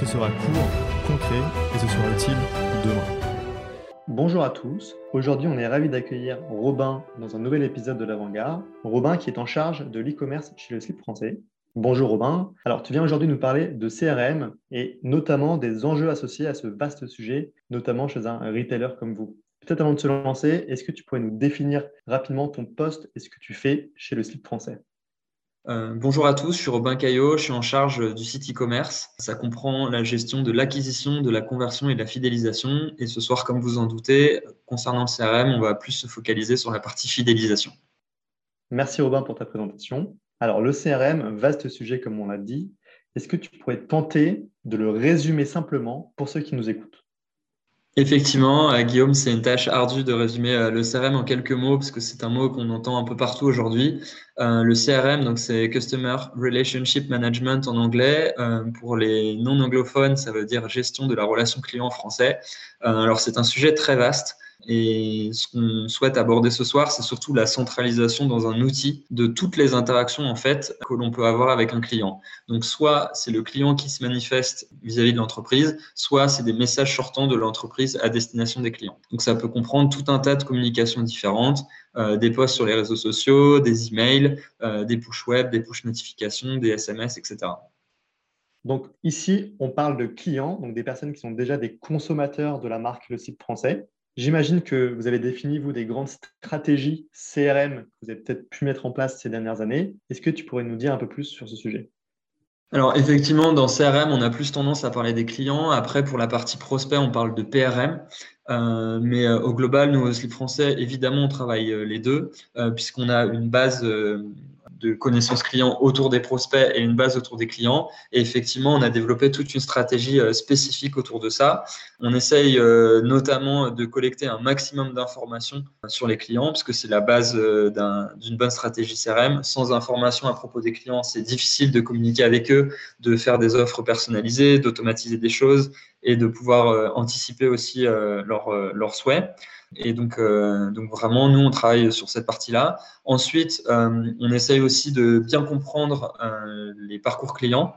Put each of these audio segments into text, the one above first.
Ce sera court, concret et ce sera utile demain. Bonjour à tous. Aujourd'hui, on est ravi d'accueillir Robin dans un nouvel épisode de l'Avant-Garde. Robin qui est en charge de l'e-commerce chez le slip français. Bonjour Robin. Alors, tu viens aujourd'hui nous parler de CRM et notamment des enjeux associés à ce vaste sujet, notamment chez un retailer comme vous. Peut-être avant de se lancer, est-ce que tu pourrais nous définir rapidement ton poste et ce que tu fais chez le slip français? Euh, bonjour à tous, je suis Robin Caillot, je suis en charge du site e-commerce. Ça comprend la gestion de l'acquisition, de la conversion et de la fidélisation. Et ce soir, comme vous en doutez, concernant le CRM, on va plus se focaliser sur la partie fidélisation. Merci Robin pour ta présentation. Alors le CRM, vaste sujet comme on l'a dit. Est-ce que tu pourrais tenter de le résumer simplement pour ceux qui nous écoutent? Effectivement, euh, Guillaume, c'est une tâche ardue de résumer euh, le CRM en quelques mots parce que c'est un mot qu'on entend un peu partout aujourd'hui. Euh, le CRM, donc c'est Customer Relationship Management en anglais. pour les non anglophones, ça veut dire gestion de la relation client en français. alors c'est un sujet très vaste. Et ce qu'on souhaite aborder ce soir, c'est surtout la centralisation dans un outil de toutes les interactions en fait que l'on peut avoir avec un client. Donc soit c'est le client qui se manifeste vis-à-vis de l'entreprise, soit c'est des messages sortants de l'entreprise à destination des clients. Donc ça peut comprendre tout un tas de communications différentes, euh, des posts sur les réseaux sociaux, des emails, euh, des push web, des push notifications, des SMS, etc. Donc ici, on parle de clients, donc des personnes qui sont déjà des consommateurs de la marque Le Site Français. J'imagine que vous avez défini, vous, des grandes stratégies CRM que vous avez peut-être pu mettre en place ces dernières années. Est-ce que tu pourrais nous dire un peu plus sur ce sujet? Alors effectivement, dans CRM, on a plus tendance à parler des clients. Après, pour la partie prospect, on parle de PRM. Euh, mais euh, au global, nous, au Slip français, évidemment, on travaille euh, les deux, puisqu'on a une base de connaissances clients autour des prospects et une base autour des clients. Et effectivement, on a développé toute une stratégie euh, spécifique autour de ça. On essaye euh, notamment de collecter un maximum d'informations sur les clients, parce que c'est la base euh, d'une bonne stratégie CRM. Sans information à propos des clients, c'est difficile de communiquer avec eux, de faire des offres personnalisées, d'automatiser des choses et de pouvoir anticiper aussi leurs souhaits. Et donc, euh, donc vraiment, nous, on travaille sur cette partie-là. Ensuite, euh, on essaye aussi de bien comprendre euh, les parcours clients,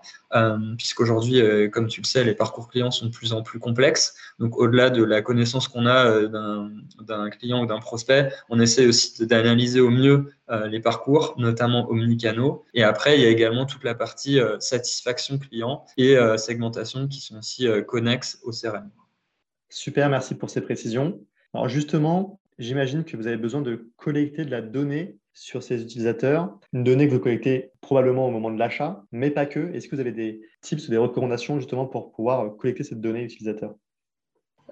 puisqu'aujourd'hui, comme tu le sais, les parcours clients sont de plus en plus complexes. Donc, au-delà de la connaissance qu'on a d'un client ou d'un prospect, on essaye aussi d'analyser au mieux les parcours, notamment omnicanaux. Et après, il y a également toute la partie satisfaction client et segmentation qui sont aussi connexes au CRM. Super, merci pour ces précisions. Alors justement, j'imagine que vous avez besoin de collecter de la donnée sur ces utilisateurs, une donnée que vous collectez probablement au moment de l'achat, mais pas que. Est-ce que vous avez des tips ou des recommandations justement pour pouvoir collecter cette donnée utilisateur?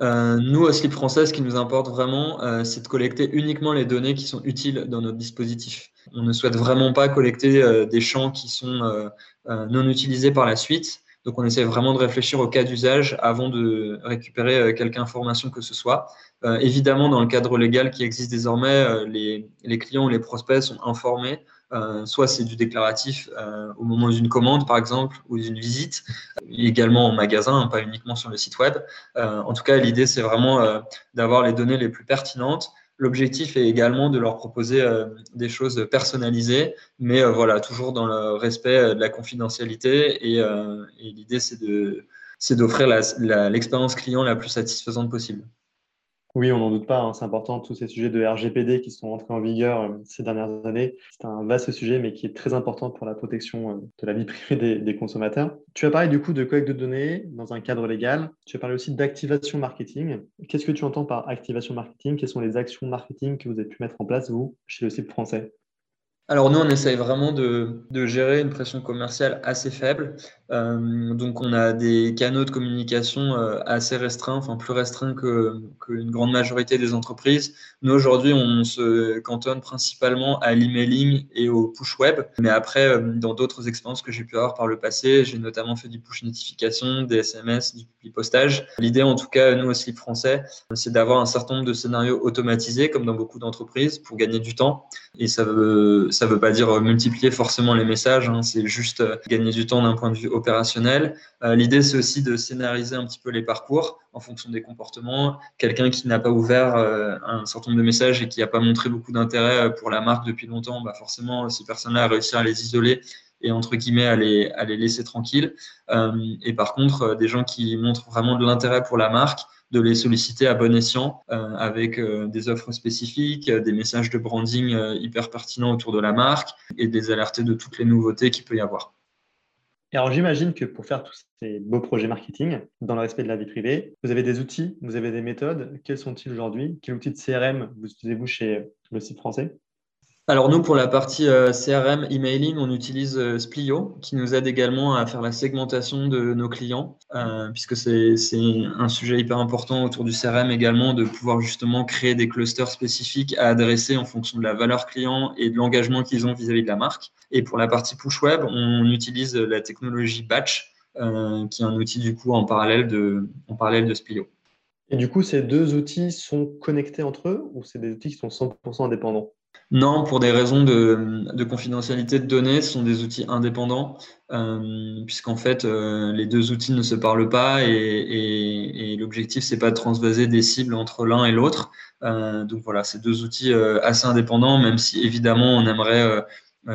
Euh, nous, au Slip Français, ce qui nous importe vraiment, euh, c'est de collecter uniquement les données qui sont utiles dans notre dispositif. On ne souhaite vraiment pas collecter euh, des champs qui sont non utilisés par la suite. Donc, on essaie vraiment de réfléchir au cas d'usage avant de récupérer euh, quelque information que ce soit. Euh, évidemment, dans le cadre légal qui existe désormais, euh, les, clients ou les prospects sont informés. soit c'est du déclaratif au moment d'une commande, par exemple, ou d'une visite, également en magasin, hein, pas uniquement sur le site web. en tout cas, l'idée, c'est vraiment d'avoir les données les plus pertinentes L'objectif est également de leur proposer euh, des choses personnalisées, mais euh, voilà, toujours dans le respect euh, de la confidentialité. Et, et l'idée, c'est d'offrir l'expérience client la plus satisfaisante possible. Oui, on n'en doute pas. Hein. C'est important, tous ces sujets de RGPD qui sont entrés en vigueur euh, ces dernières années. C'est un vaste sujet, mais qui est très important pour la protection euh, de la vie privée des, consommateurs. Tu as parlé du coup de collecte de données dans un cadre légal. Tu as parlé aussi d'activation marketing. Qu'est-ce que tu entends par activation marketing? Quelles sont les actions marketing que vous avez pu mettre en place, vous, chez le site français? Alors nous, on essaye vraiment de, gérer une pression commerciale assez faible. donc on a des canaux de communication assez restreints, enfin plus restreints qu'une grande majorité des entreprises. Nous aujourd'hui, on se cantonne principalement à l'emailing et au push web. Mais après, dans d'autres expériences que j'ai pu avoir par le passé, j'ai notamment fait du push notification, des SMS, du postage. L'idée, en tout cas, nous aussi français, c'est d'avoir un certain nombre de scénarios automatisés, comme dans beaucoup d'entreprises, pour gagner du temps. Et ça veut, ça veut pas dire multiplier forcément les messages, hein. c'est juste gagner du temps d'un point de vue opérationnel. Euh, l'idée, c'est aussi de scénariser un petit peu les parcours en fonction des comportements. Quelqu'un qui n'a pas ouvert euh, un certain nombre de messages et qui n'a pas montré beaucoup d'intérêt euh, pour la marque depuis longtemps, bah forcément, ces personnes-là réussir à les isoler et entre guillemets à les, à les laisser tranquilles. et par contre, des gens qui montrent vraiment de l'intérêt pour la marque, de les solliciter à bon escient avec des offres spécifiques, des messages de branding hyper pertinents autour de la marque et des alerter de toutes les nouveautés qu'il peut y avoir. Et alors, j'imagine que pour faire tous ces beaux projets marketing, dans le respect de la vie privée, vous avez des outils, vous avez des méthodes. Quels sont-ils aujourd'hui? Quel outil de CRM vous utilisez-vous chez le site français? Alors nous, pour la partie euh, CRM, emailing, on utilise euh, Splio, qui nous aide également à faire la segmentation de nos clients, euh, puisque c'est un sujet hyper important autour du CRM également, de pouvoir justement créer des clusters spécifiques à adresser en fonction de la valeur client et de l'engagement qu'ils ont vis-à-vis -vis de la marque. Et pour la partie push web, on utilise la technologie Batch, qui est un outil du coup en parallèle de, en parallèle de Splio. Et du coup, ces deux outils sont connectés entre eux ou c'est des outils qui sont 100% indépendants? Non, pour des raisons de, confidentialité de données, ce sont des outils indépendants, euh, puisqu'en fait, euh, les deux outils ne se parlent pas et, l'objectif, c'est pas de transvaser des cibles entre l'un et l'autre. Euh, donc voilà, c'est deux outils assez indépendants, même si évidemment, on aimerait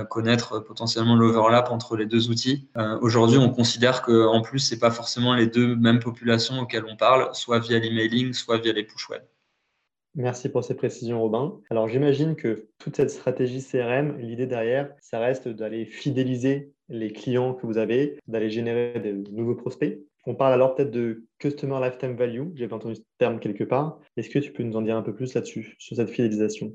connaître potentiellement l'overlap entre les deux outils. Aujourd'hui, on considère qu'en plus, c'est pas forcément les deux mêmes populations auxquelles on parle, soit via l'emailing, soit via les push web. Merci pour ces précisions, Robin. Alors, j'imagine que toute cette stratégie CRM, l'idée derrière, ça reste d'aller fidéliser les clients que vous avez, d'aller générer de nouveaux prospects. On parle alors peut-être de Customer Lifetime Value. J'avais entendu ce terme quelque part. Est-ce que tu peux nous en dire un peu plus là-dessus, sur cette fidélisation?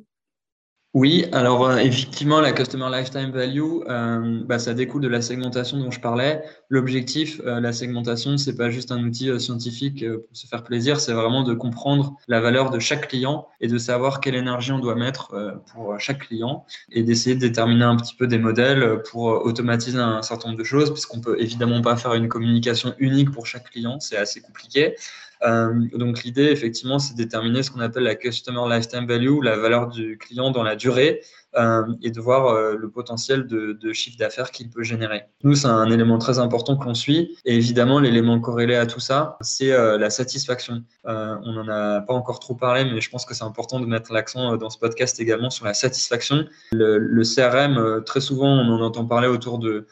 Oui, alors euh, effectivement, la Customer Lifetime Value, euh, bah, ça découle de la segmentation dont je parlais. L'objectif, euh, la segmentation, c'est pas juste un outil scientifique pour se faire plaisir, c'est vraiment de comprendre la valeur de chaque client et de savoir quelle énergie on doit mettre pour chaque client et d'essayer de déterminer un petit peu des modèles pour automatiser un certain nombre de choses, puisqu'on peut évidemment pas faire une communication unique pour chaque client, c'est assez compliqué. Euh, donc l'idée, effectivement, c'est de déterminer ce qu'on appelle la Customer Lifetime Value, la valeur du client dans la durée, et de voir euh, le potentiel de, chiffre d'affaires qu'il peut générer. Nous, c'est un élément très important que l'on suit. Et évidemment, l'élément corrélé à tout ça, c'est euh, la satisfaction. on n'en a pas encore trop parlé, mais je pense que c'est important de mettre l'accent dans ce podcast également sur la satisfaction. Le, CRM, très souvent, on en entend parler autour de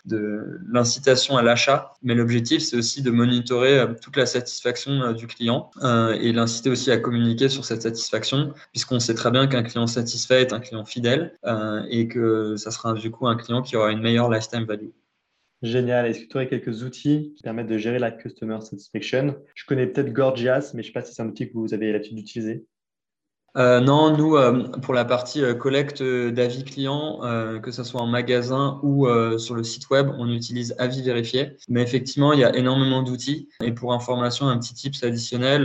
l'incitation à l'achat, mais l'objectif, c'est aussi de monitorer toute la satisfaction du client et l'inciter aussi à communiquer sur cette satisfaction, puisqu'on sait très bien qu'un client satisfait est un client fidèle. Euh, et que ça sera du coup un client qui aura une meilleure lifetime value. Génial. Est-ce que tu aurais quelques outils qui permettent de gérer la customer satisfaction? Je connais peut-être Gorgias, mais je ne sais pas si c'est un outil que vous avez l'habitude d'utiliser. Euh, non, nous, euh, pour la partie euh, collecte d'avis clients, que ce soit en magasin ou sur le site web, on utilise avis vérifié. Mais effectivement, il y a énormément d'outils. Et pour information, un petit tips additionnel,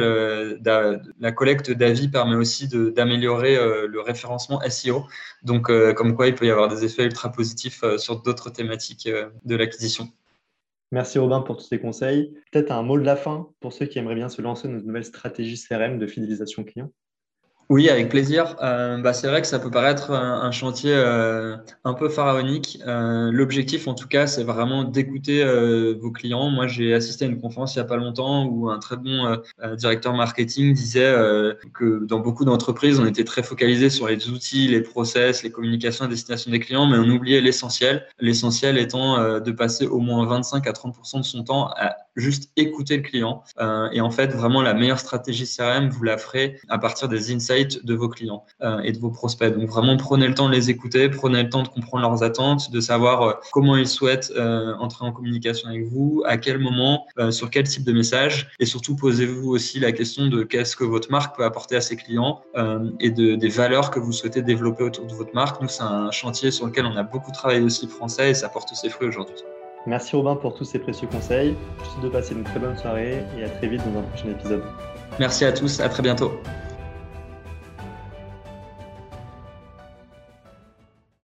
la collecte d'avis permet aussi d'améliorer le référencement SEO. Donc, comme quoi, il peut y avoir des effets ultra positifs sur d'autres thématiques de l'acquisition. Merci Robin pour tous ces conseils. Peut-être un mot de la fin pour ceux qui aimeraient bien se lancer dans une nouvelle stratégie CRM de fidélisation client. Oui, avec plaisir. Euh, bah, c'est vrai que ça peut paraître un, chantier euh, un peu pharaonique. Euh, l'objectif, en tout cas, c'est vraiment d'écouter vos clients. Moi, j'ai assisté à une conférence il n'y a pas longtemps où un très bon directeur marketing disait que dans beaucoup d'entreprises, on était très focalisé sur les outils, les process, les communications à destination des clients, mais on oubliait l'essentiel. L'essentiel étant de passer au moins 25 à 30% de son temps à juste écouter le client. et en fait, vraiment, la meilleure stratégie CRM, vous la ferez à partir des insights de vos clients euh, et de vos prospects. Donc vraiment, prenez le temps de les écouter, prenez le temps de comprendre leurs attentes, de savoir euh, comment ils souhaitent euh, entrer en communication avec vous, à quel moment, sur quel type de message, et surtout posez-vous aussi la question de qu'est-ce que votre marque peut apporter à ses clients et de, des valeurs que vous souhaitez développer autour de votre marque. Nous, c'est un chantier sur lequel on a beaucoup travaillé aussi français et ça porte ses fruits aujourd'hui. Merci Robin pour tous ces précieux conseils. Je te souhaite de passer une très bonne soirée et à très vite dans un prochain épisode. Merci à tous, à très bientôt.